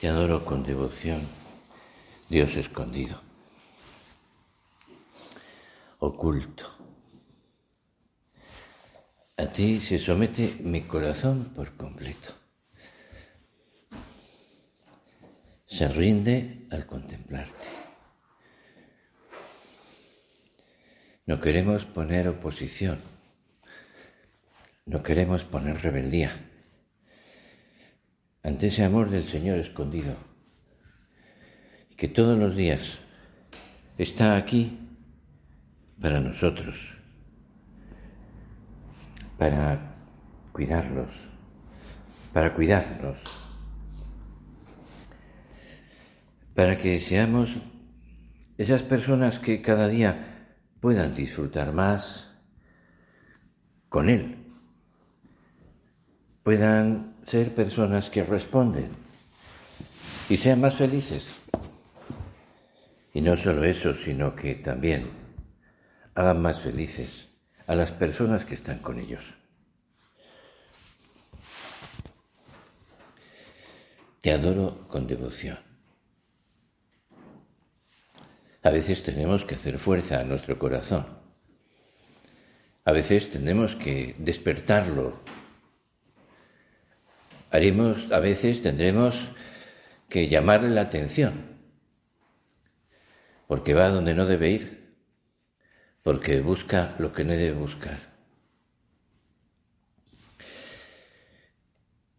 Te adoro con devoción, Dios escondido, oculto. A ti se somete mi corazón por completo. Se rinde al contemplarte. No queremos poner oposición, no queremos poner rebeldía ante ese amor del Señor escondido. Y que todos los días está aquí para nosotros, para cuidarlos, para cuidarnos, para que seamos esas personas que cada día puedan disfrutar más con Él, puedan ser personas que responden y sean más felices. Y no solo eso, sino que también hagan más felices a las personas que están con ellos. Te adoro con devoción. A veces tenemos que hacer fuerza a nuestro corazón. A veces tenemos que despertarlo haremos, a veces tendremos que llamarle la atención, porque va donde no debe ir, porque busca lo que no debe buscar.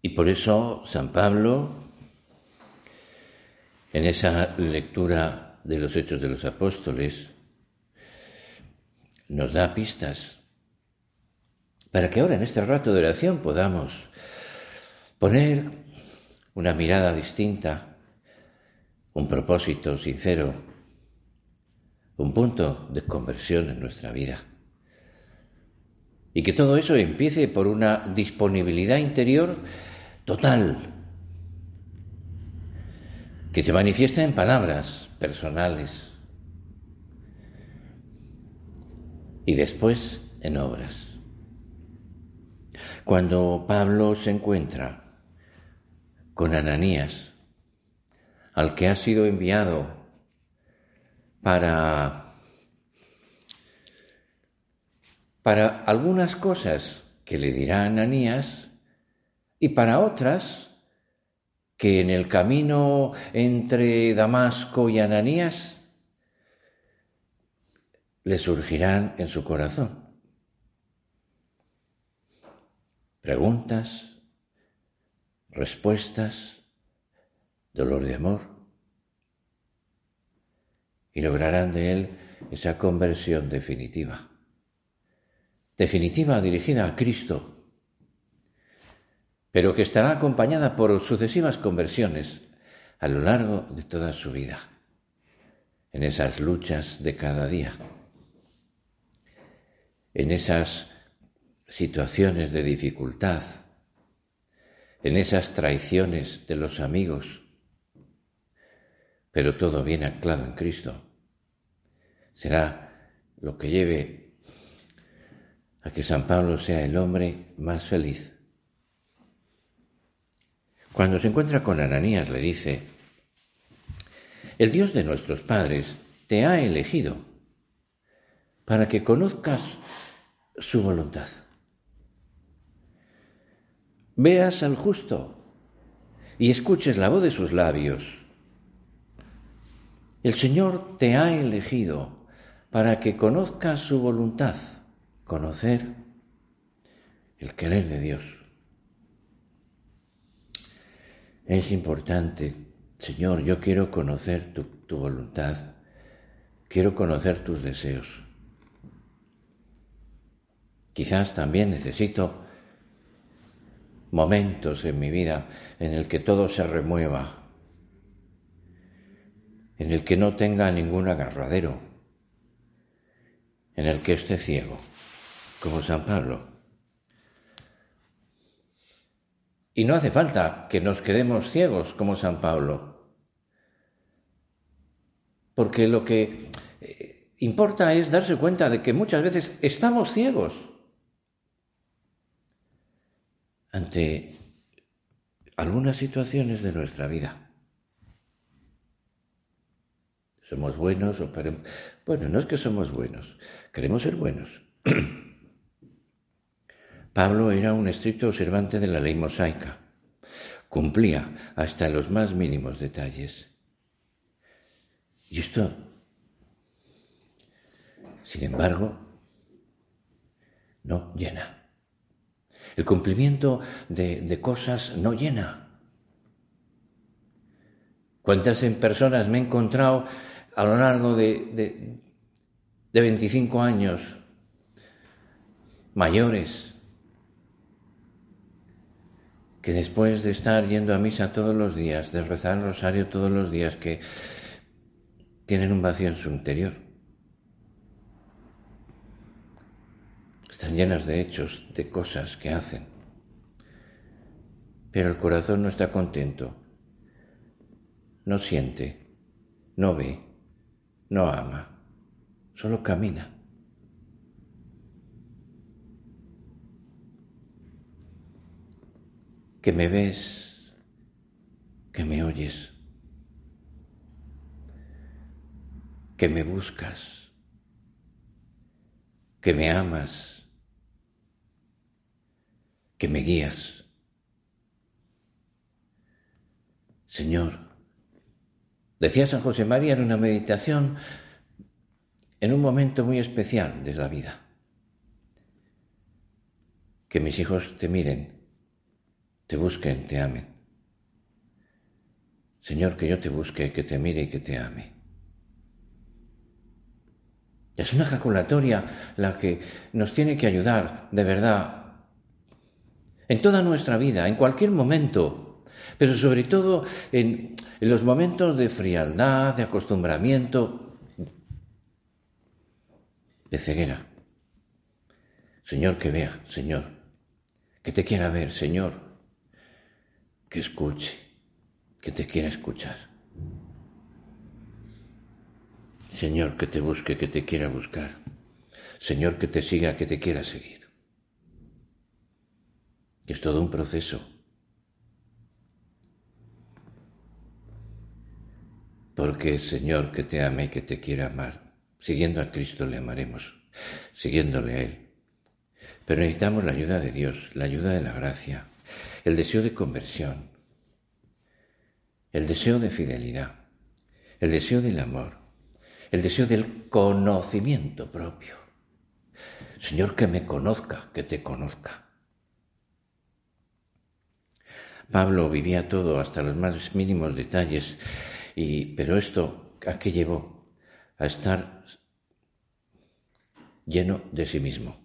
Y por eso San Pablo, en esa lectura de los Hechos de los Apóstoles, nos da pistas para que ahora en este rato de oración podamos Poner una mirada distinta, un propósito sincero, un punto de conversión en nuestra vida. Y que todo eso empiece por una disponibilidad interior total, que se manifiesta en palabras personales y después en obras. Cuando Pablo se encuentra con Ananías, al que ha sido enviado para, para algunas cosas que le dirá Ananías y para otras que en el camino entre Damasco y Ananías le surgirán en su corazón. Preguntas, respuestas, dolor de amor, y lograrán de él esa conversión definitiva. Definitiva dirigida a Cristo, pero que estará acompañada por sucesivas conversiones a lo largo de toda su vida, en esas luchas de cada día, en esas situaciones de dificultad, en esas traiciones de los amigos, pero todo bien anclado en Cristo. Será lo que lleve a que San Pablo sea el hombre más feliz. Cuando se encuentra con Ananías le dice, el Dios de nuestros padres te ha elegido para que conozcas su voluntad veas al justo y escuches la voz de sus labios. El Señor te ha elegido para que conozcas su voluntad, conocer el querer de Dios. Es importante, Señor, yo quiero conocer tu, tu voluntad, quiero conocer tus deseos. Quizás también necesito momentos en mi vida en el que todo se remueva, en el que no tenga ningún agarradero, en el que esté ciego, como San Pablo. Y no hace falta que nos quedemos ciegos como San Pablo, porque lo que eh, importa es darse cuenta de que muchas veces estamos ciegos ante algunas situaciones de nuestra vida. somos buenos o Bueno, no es que somos buenos, queremos ser buenos. Pablo era un estricto observante de la ley mosaica. Cumplía hasta los más mínimos detalles. Y esto, sin embargo, no llena. El cumplimiento de, cosas no llena. ¿Cuántas personas me he encontrado a lo largo de, de, de 25 años mayores que después de estar yendo a misa todos los días, de rezar el rosario todos los días, que tienen un vacío en su interior. Están llenas de hechos, de cosas que hacen. Pero el corazón no está contento, no siente, no ve, no ama, solo camina. que me ves, que me oyes, que me buscas, que me amas, que me guías. Señor, decía San José María en una meditación, en un momento muy especial de la vida, que mis hijos te miren te busquen, te amen. Señor, que yo te busque, que te mire y que te ame. Es una ejaculatoria la que nos tiene que ayudar, de verdad, en toda nuestra vida, en cualquier momento, pero sobre todo en, los momentos de frialdad, de acostumbramiento, de ceguera. Señor, que vea, Señor, que te quiera ver, Señor, que escuche, que te quiera escuchar. Señor, que te busque, que te quiera buscar. Señor, que te siga, que te quiera seguir. Es todo un proceso. Porque Señor que te ame y que te quiera amar. Siguiendo a Cristo le amaremos, siguiéndole a Él. Pero necesitamos la ayuda de Dios, la ayuda de la gracia, el deseo de conversión, el deseo de fidelidad, el deseo del amor, el deseo del conocimiento propio. Señor, que me conozca, que te conozca. Pablo vivía todo hasta los más mínimos detalles, y, pero esto, ¿a qué llevó? A estar lleno de sí mismo,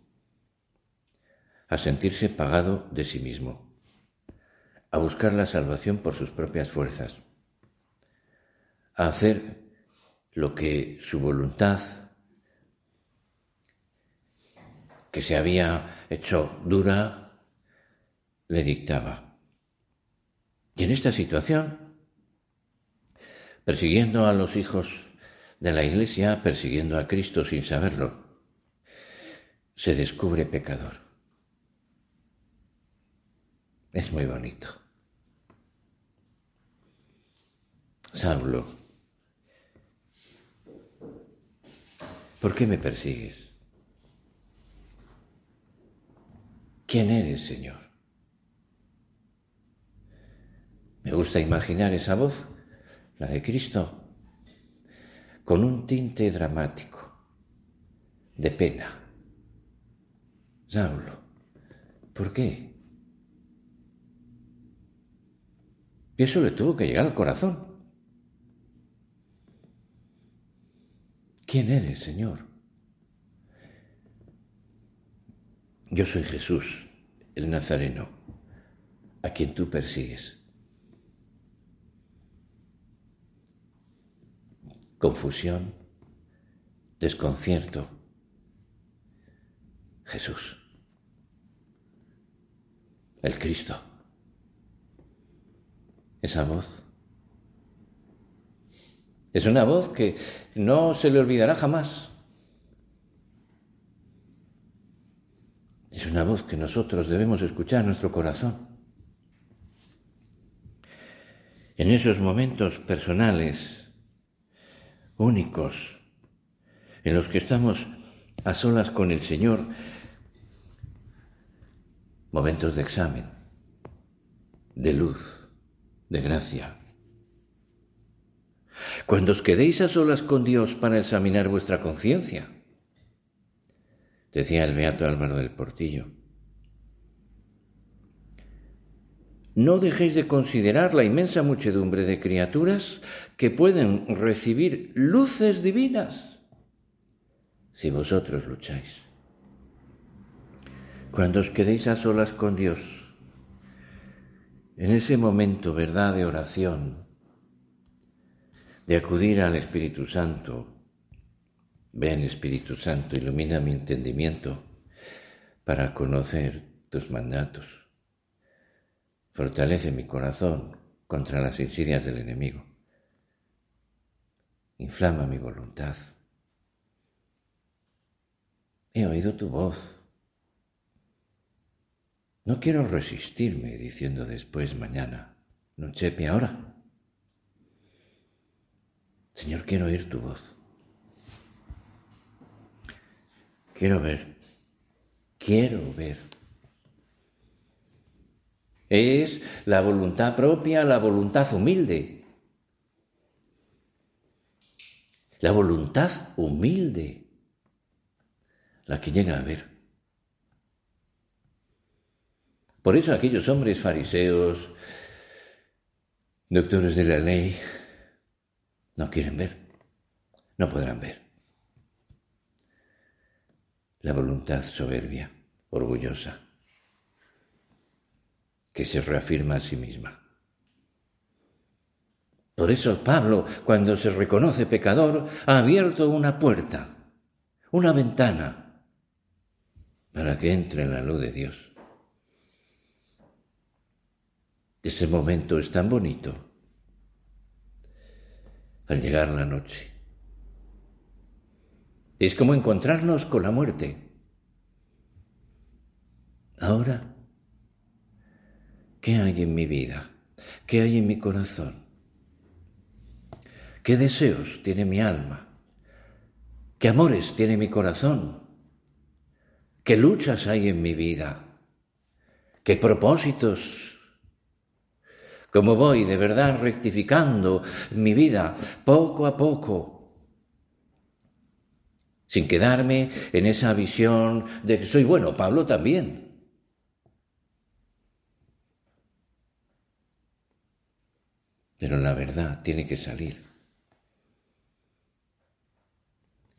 a sentirse pagado de sí mismo a buscar la salvación por sus propias fuerzas, a hacer lo que su voluntad, que se había hecho dura, le dictaba. Y en esta situación, persiguiendo a los hijos de la Iglesia, persiguiendo a Cristo sin saberlo, se descubre pecador. Es muy bonito. Saulo, ¿por qué me persigues? ¿Quién eres, Señor? Me gusta imaginar esa voz, la de Cristo, con un tinte dramático, de pena. Saulo, ¿por qué? Y eso le tuvo que llegar al corazón. ¿Quién eres, Señor? Yo soy Jesús, el Nazareno, a quien tú persigues. Confusión, desconcierto. Jesús, el Cristo. Esa voz es una voz que no se le olvidará jamás. Es una voz que nosotros debemos escuchar en nuestro corazón. En esos momentos personales, únicos, en los que estamos a solas con el Señor, momentos de examen, de luz, de gracia. Cuando os quedéis a solas con Dios para examinar vuestra conciencia, decía el beato Álvaro del Portillo, no dejéis de considerar la inmensa muchedumbre de criaturas que pueden recibir luces divinas si vosotros lucháis. Cuando os quedéis a solas con Dios, en ese momento, ¿verdad?, de oración, de acudir al Espíritu Santo, ven Espíritu Santo, ilumina mi entendimiento para conocer tus mandatos Fortalece mi corazón contra las insidias del enemigo. Inflama mi voluntad. He oído tu voz. No quiero resistirme diciendo después mañana, no chepe ahora. Señor, quiero oír tu voz. Quiero ver. Quiero ver es la voluntad propia, la voluntad humilde. La voluntad humilde, la que llega a ver. Por eso aquellos hombres fariseos, doctores de la ley, no quieren ver, no podrán ver. La voluntad soberbia, orgullosa que se reafirma a sí misma. Por eso Pablo, cuando se reconoce pecador, ha abierto una puerta, una ventana, para que entre en la luz de Dios. Ese momento es tan bonito al llegar la noche. Es como encontrarnos con la muerte. Ahora ¿Qué hay en mi vida? ¿Qué hay en mi corazón? ¿Qué deseos tiene mi alma? ¿Qué amores tiene mi corazón? ¿Qué luchas hay en mi vida? ¿Qué propósitos? ¿Cómo voy de verdad rectificando mi vida poco a poco? Sin quedarme en esa visión de que soy bueno, Pablo también. Pero la verdad tiene que salir.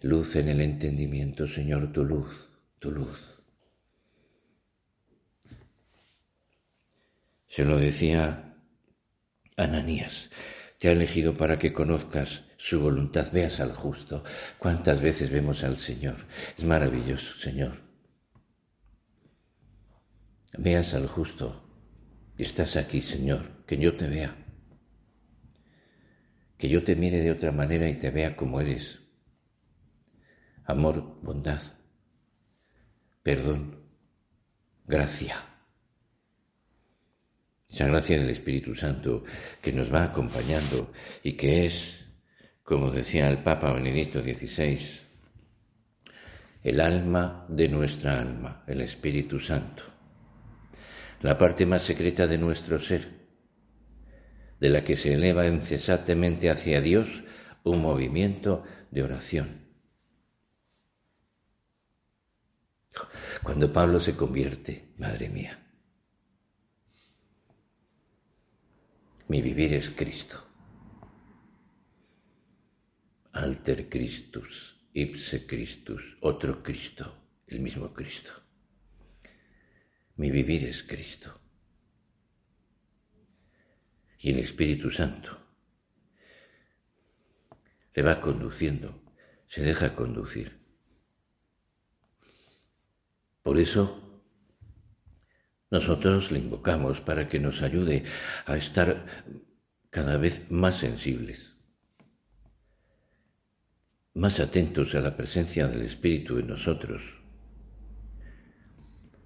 Luz en el entendimiento, Señor, tu luz, tu luz. Se lo decía Ananías, te ha elegido para que conozcas su voluntad, veas al justo. ¿Cuántas veces vemos al Señor? Es maravilloso, Señor. Veas al justo. Estás aquí, Señor, que yo te vea que yo te mire de otra manera y te vea como eres. Amor, bondad, perdón, gracia. Esa gracia del Espíritu Santo que nos va acompañando y que es, como decía el Papa Benedicto XVI, el alma de nuestra alma, el Espíritu Santo, la parte más secreta de nuestro ser de la que se eleva incesantemente hacia Dios un movimiento de oración. Cuando Pablo se convierte, madre mía, mi vivir es Cristo. Alter Christus, ipse Christus, otro Cristo, el mismo Cristo. Mi vivir es Cristo y el Espíritu Santo le va conduciendo, se deja conducir. Por eso nosotros le invocamos para que nos ayude a estar cada vez más sensibles, más atentos a la presencia del Espíritu en nosotros,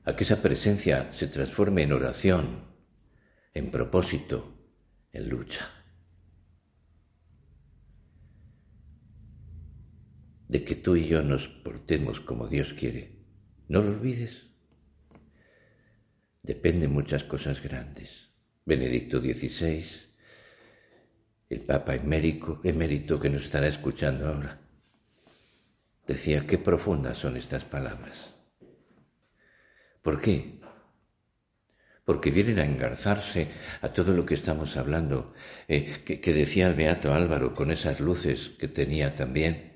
a que esa presencia se transforme en oración, en propósito, en lucha. de que tú y yo nos portemos como Dios quiere. No lo olvides. Depende muchas cosas grandes. Benedicto XVI, el Papa emérico, emérito que nos estará escuchando ahora, decía qué profundas son estas palabras. ¿Por qué? Porque vienen a engarzarse a todo lo que estamos hablando, eh, que, que decía el Beato Álvaro con esas luces que tenía también,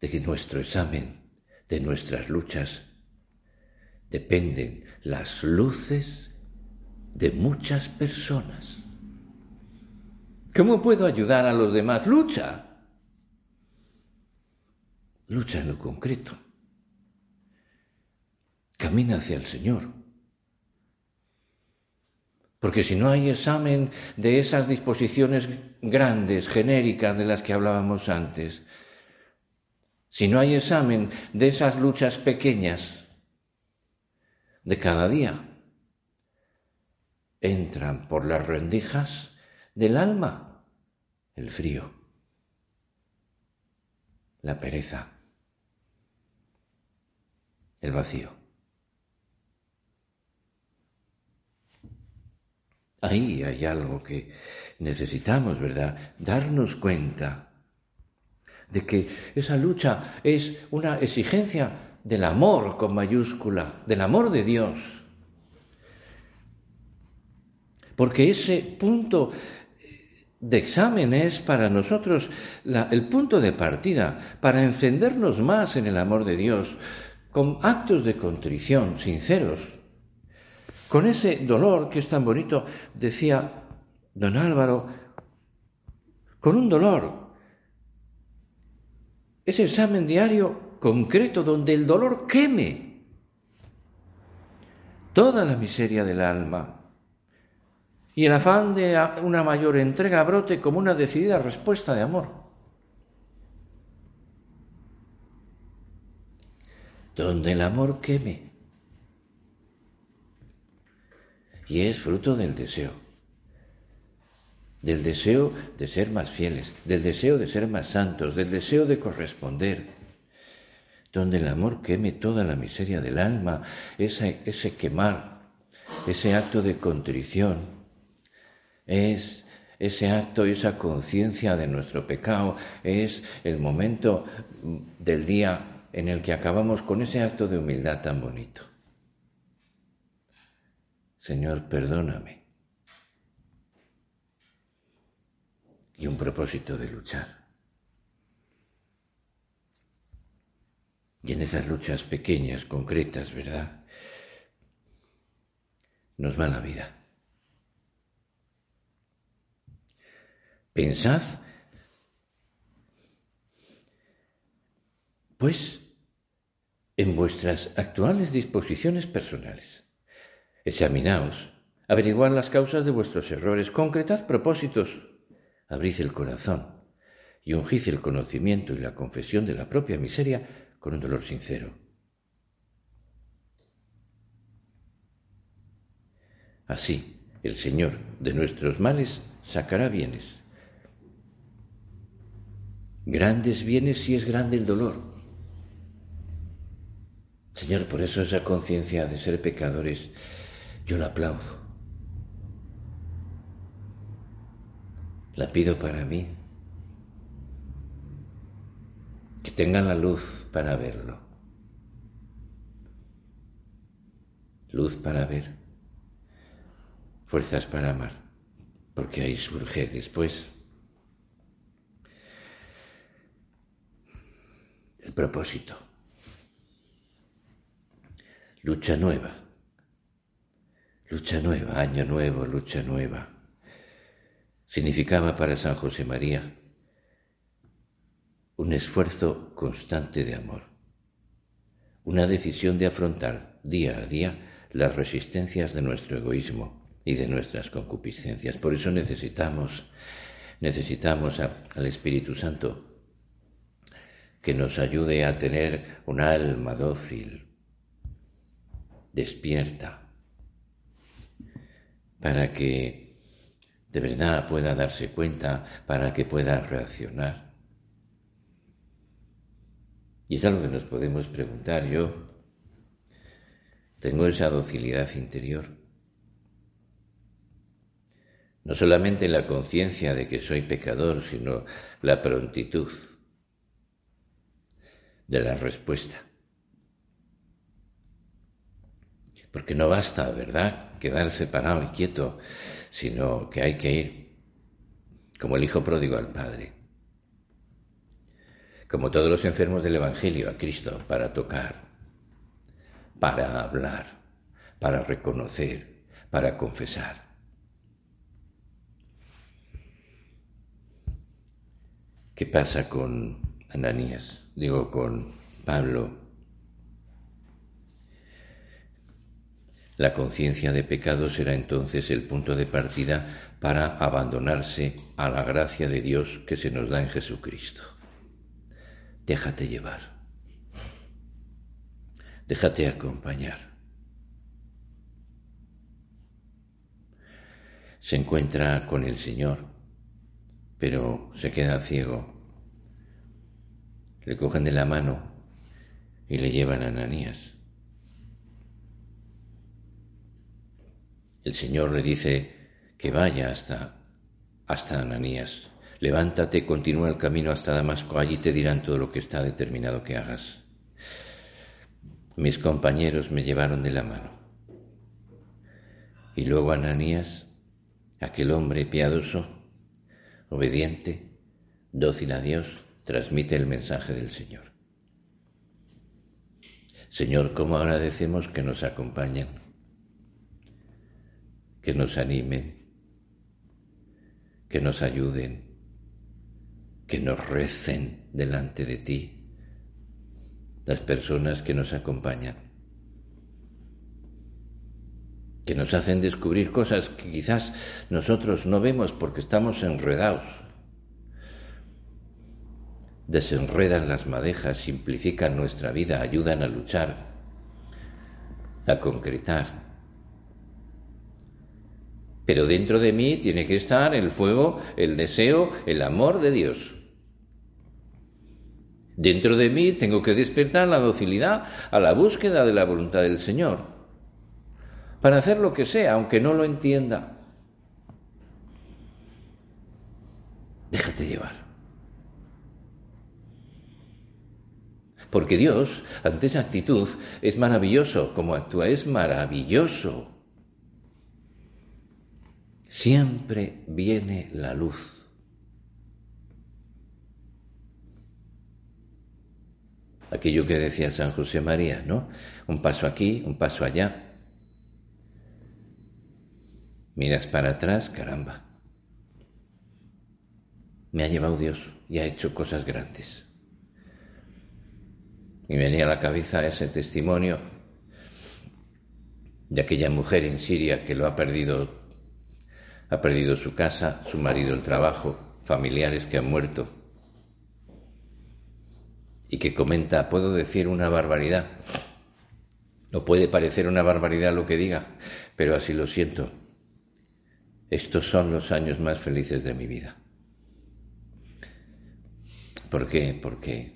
de que nuestro examen, de nuestras luchas, dependen las luces de muchas personas. ¿Cómo puedo ayudar a los demás? Lucha. Lucha en lo concreto. Camina hacia el Señor. Porque si no hay examen de esas disposiciones grandes, genéricas de las que hablábamos antes, si no hay examen de esas luchas pequeñas de cada día, entran por las rendijas del alma el frío, la pereza, el vacío. Ahí hay algo que necesitamos, ¿verdad? Darnos cuenta de que esa lucha es una exigencia del amor con mayúscula, del amor de Dios. Porque ese punto de examen es para nosotros el punto de partida para encendernos más en el amor de Dios, con actos de contrición sinceros, con ese dolor que es tan bonito, decía don Álvaro, con un dolor, ese examen diario concreto donde el dolor queme toda la miseria del alma y el afán de una mayor entrega brote como una decidida respuesta de amor. Donde el amor queme. Y es fruto del deseo. Del deseo de ser más fieles, del deseo de ser más santos, del deseo de corresponder. Donde el amor queme toda la miseria del alma, ese, quemar, ese acto de contrición, es ese acto y esa conciencia de nuestro pecado, es el momento del día en el que acabamos con ese acto de humildad tan bonito. Señor, perdóname. Y un propósito de luchar. Y en esas luchas pequeñas, concretas, ¿verdad? Nos va la vida. Pensad, pues, en vuestras actuales disposiciones personales. Examinaos, averiguad las causas de vuestros errores, concretad propósitos, abrid el corazón y ungid el conocimiento y la confesión de la propia miseria con un dolor sincero. Así, el Señor de nuestros males sacará bienes grandes bienes si es grande el dolor. Señor, por eso esa conciencia de ser pecadores, yo la aplaudo. La pido para mí. Que tengan la luz para verlo. Luz para ver. Fuerzas para amar. Porque ahí surge después el propósito. Lucha nueva. Lucha nueva, año nuevo, lucha nueva. Significaba para San José María un esfuerzo constante de amor, una decisión de afrontar día a día las resistencias de nuestro egoísmo y de nuestras concupiscencias. Por eso necesitamos, necesitamos al Espíritu Santo que nos ayude a tener un alma dócil, despierta, para que de verdad pueda darse cuenta, para que pueda reaccionar. Y es algo que nos podemos preguntar. Yo tengo esa docilidad interior. No solamente la conciencia de que soy pecador, sino la prontitud de la respuesta. Porque no basta, ¿verdad?, quedarse parado y quieto, sino que hay que ir como el hijo pródigo al Padre, como todos los enfermos del Evangelio, a Cristo, para tocar, para hablar, para reconocer, para confesar. ¿Qué pasa con Ananías? Digo, con Pablo. La conciencia de pecado será entonces el punto de partida para abandonarse a la gracia de Dios que se nos da en Jesucristo. Déjate llevar. Déjate acompañar. Se encuentra con el Señor, pero se queda ciego. Le cogen de la mano y le llevan a Ananías. El Señor le dice que vaya hasta, hasta Ananías. Levántate, continúa el camino hasta Damasco, allí te dirán todo lo que está determinado que hagas. Mis compañeros me llevaron de la mano. Y luego Ananías, aquel hombre piadoso, obediente, dócil a Dios, transmite el mensaje del Señor. Señor, ¿cómo agradecemos que nos acompañan? Que nos animen, que nos ayuden, que nos recen delante de ti, las personas que nos acompañan, que nos hacen descubrir cosas que quizás nosotros no vemos porque estamos enredados. Desenredan las madejas, simplifican nuestra vida, ayudan a luchar, a concretar pero dentro de mí tiene que estar el fuego, el deseo, el amor de Dios. Dentro de mí tengo que despertar la docilidad a la búsqueda de la voluntad del Señor, para hacer lo que sea, aunque no lo entienda. Déjate llevar. Porque Dios, ante esa actitud, es maravilloso, como actúa, es maravilloso. Siempre viene la luz. Aquello que decía San José María, ¿no? Un paso aquí, un paso allá. Miras para atrás, caramba. Me ha llevado Dios y ha hecho cosas grandes. Y venía a la cabeza ese testimonio de aquella mujer en Siria que lo ha perdido ha perdido su casa, su marido el trabajo, familiares que han muerto. Y que comenta, puedo decir una barbaridad. No puede parecer una barbaridad lo que diga, pero así lo siento. Estos son los años más felices de mi vida. ¿Por qué? Porque,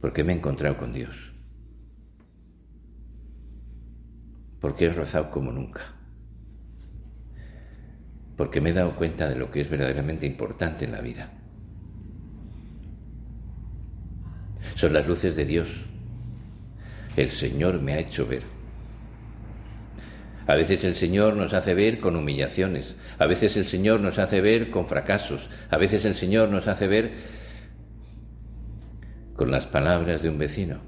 porque me he encontrado con Dios. Porque he rozado como nunca porque me he dado cuenta de lo que es verdaderamente importante en la vida. Son las luces de Dios. El Señor me ha hecho ver. A veces el Señor nos hace ver con humillaciones, a veces el Señor nos hace ver con fracasos, a veces el Señor nos hace ver con las palabras de un vecino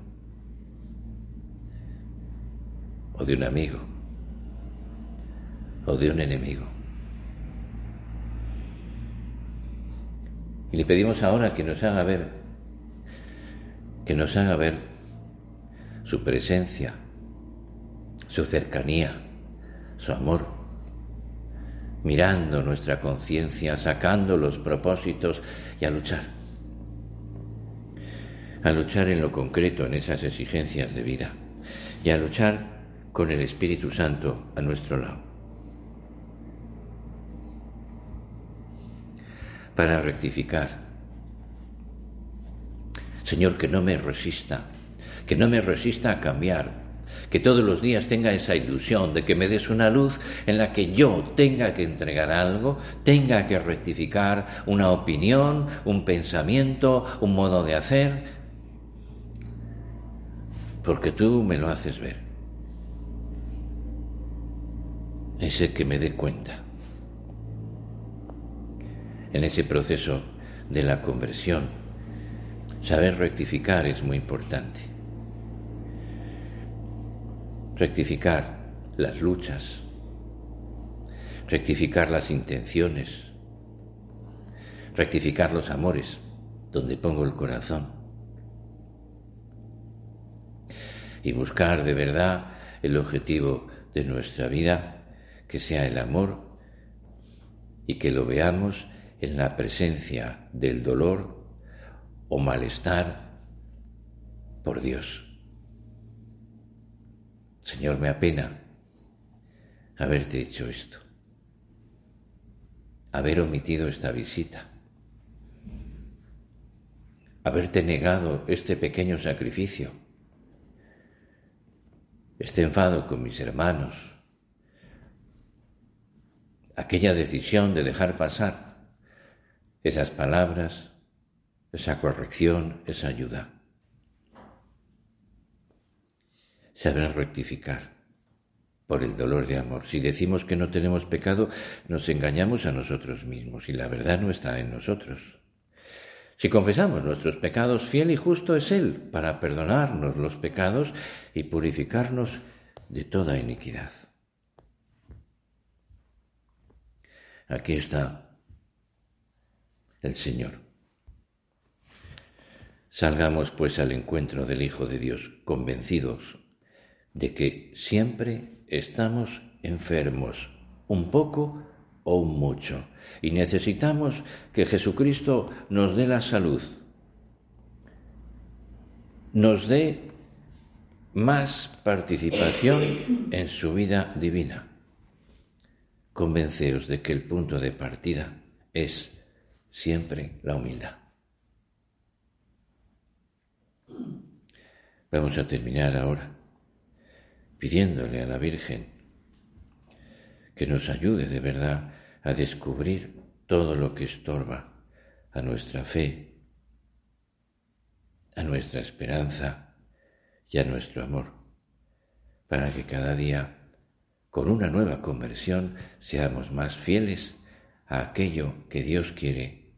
o de un amigo o de un enemigo. Y le pedimos ahora que nos haga ver, que nos haga ver su presencia, su cercanía, su amor, mirando nuestra conciencia, sacando los propósitos y a luchar. A luchar en lo concreto, en esas exigencias de vida. Y a luchar con el Espíritu Santo a nuestro lado. Para rectificar. Señor, que no me resista, que no me resista a cambiar, que todos los días tenga esa ilusión de que me des una luz en la que yo tenga que entregar algo, tenga que rectificar una opinión, un pensamiento, un modo de hacer, porque tú me lo haces ver. Ese que me dé cuenta. En ese proceso de la conversión, saber rectificar es muy importante. Rectificar las luchas, rectificar las intenciones, rectificar los amores donde pongo el corazón. Y buscar de verdad el objetivo de nuestra vida, que sea el amor y que lo veamos en la presencia del dolor o malestar por Dios. Señor, me apena haberte hecho esto, haber omitido esta visita, haberte negado este pequeño sacrificio, este enfado con mis hermanos, aquella decisión de dejar pasar esas palabras, esa corrección, esa ayuda. saber rectificar por el dolor de amor. Si decimos que no tenemos pecado, nos engañamos a nosotros mismos y la verdad no está en nosotros. Si confesamos nuestros pecados, fiel y justo es Él para perdonarnos los pecados y purificarnos de toda iniquidad. Aquí está el Señor. Salgamos pues al encuentro del Hijo de Dios, convencidos de que siempre estamos enfermos, un poco o un mucho, y necesitamos que Jesucristo nos dé la salud, nos dé más participación en su vida divina. Convenceos de que el punto de partida es siempre la humildad. Vamos a terminar ahora pidiéndole a la Virgen que nos ayude de verdad a descubrir todo lo que estorba a nuestra fe, a nuestra esperanza y a nuestro amor, para que cada día, con una nueva conversión, seamos más fieles a aquello que Dios quiere